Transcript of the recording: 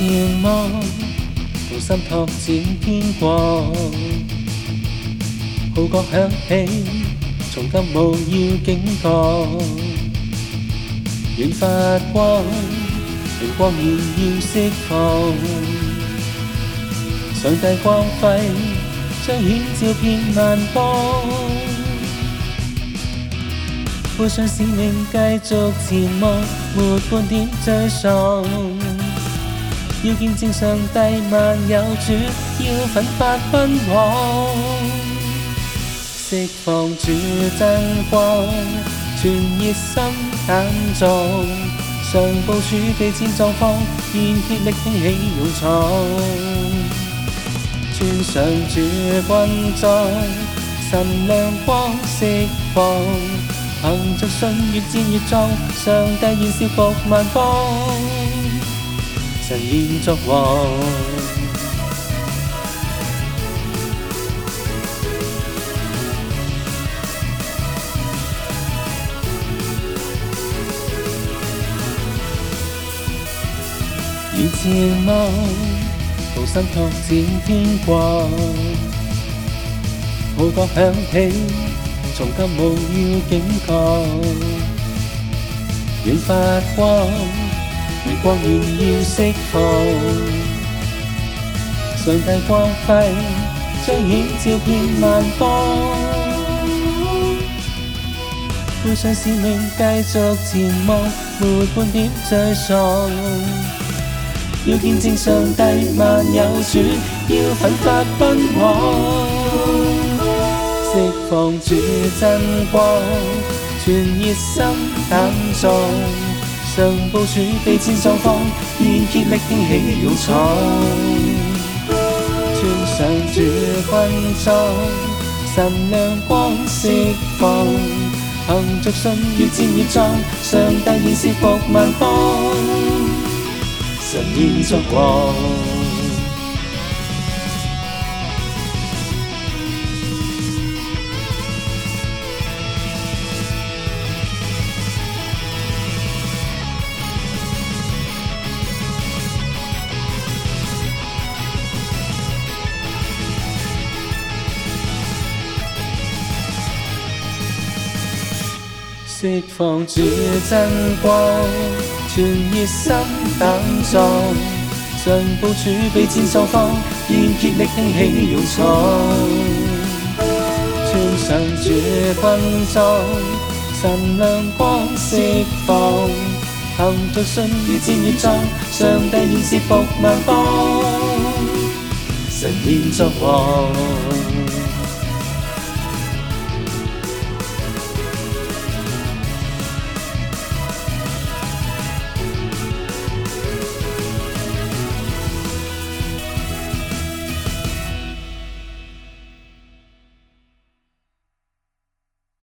笑望，無心拓展天國。號角響起，從今務要警覺。願發光，明光現要釋放。上帝光輝將顯照遍萬邦。背上使命繼續前望，沒半點沮喪。要见证上帝万有主，要奋发奔往，释放主真光，传热心胆壮，常报主被战状况，愿竭力兴起勇闯，穿上主军装，神亮光释放，凭着信越战越壮，上帝愿祝福万方。人已作王。热情满，同心拓展天挂，号角响起，从今无要警觉，愿发光。光源要释放，上帝光辉将远照遍万方。背上使命，继续前望，没半点沮丧。要见证上帝万有主，要奋发奔往，释放主真光，全热心胆壮。神部署备战双方，愿竭力挺起勇闯。穿上主军装，神亮光释放，凭着信越战越壮，上帝已是福万方，神现壮王。释放住真光，全热心等壮，进步储备战双方，愿竭力兴起勇闯。穿上主军装，神亮光释放，凭着信主战与壮，上帝仍是服万方，神念作王。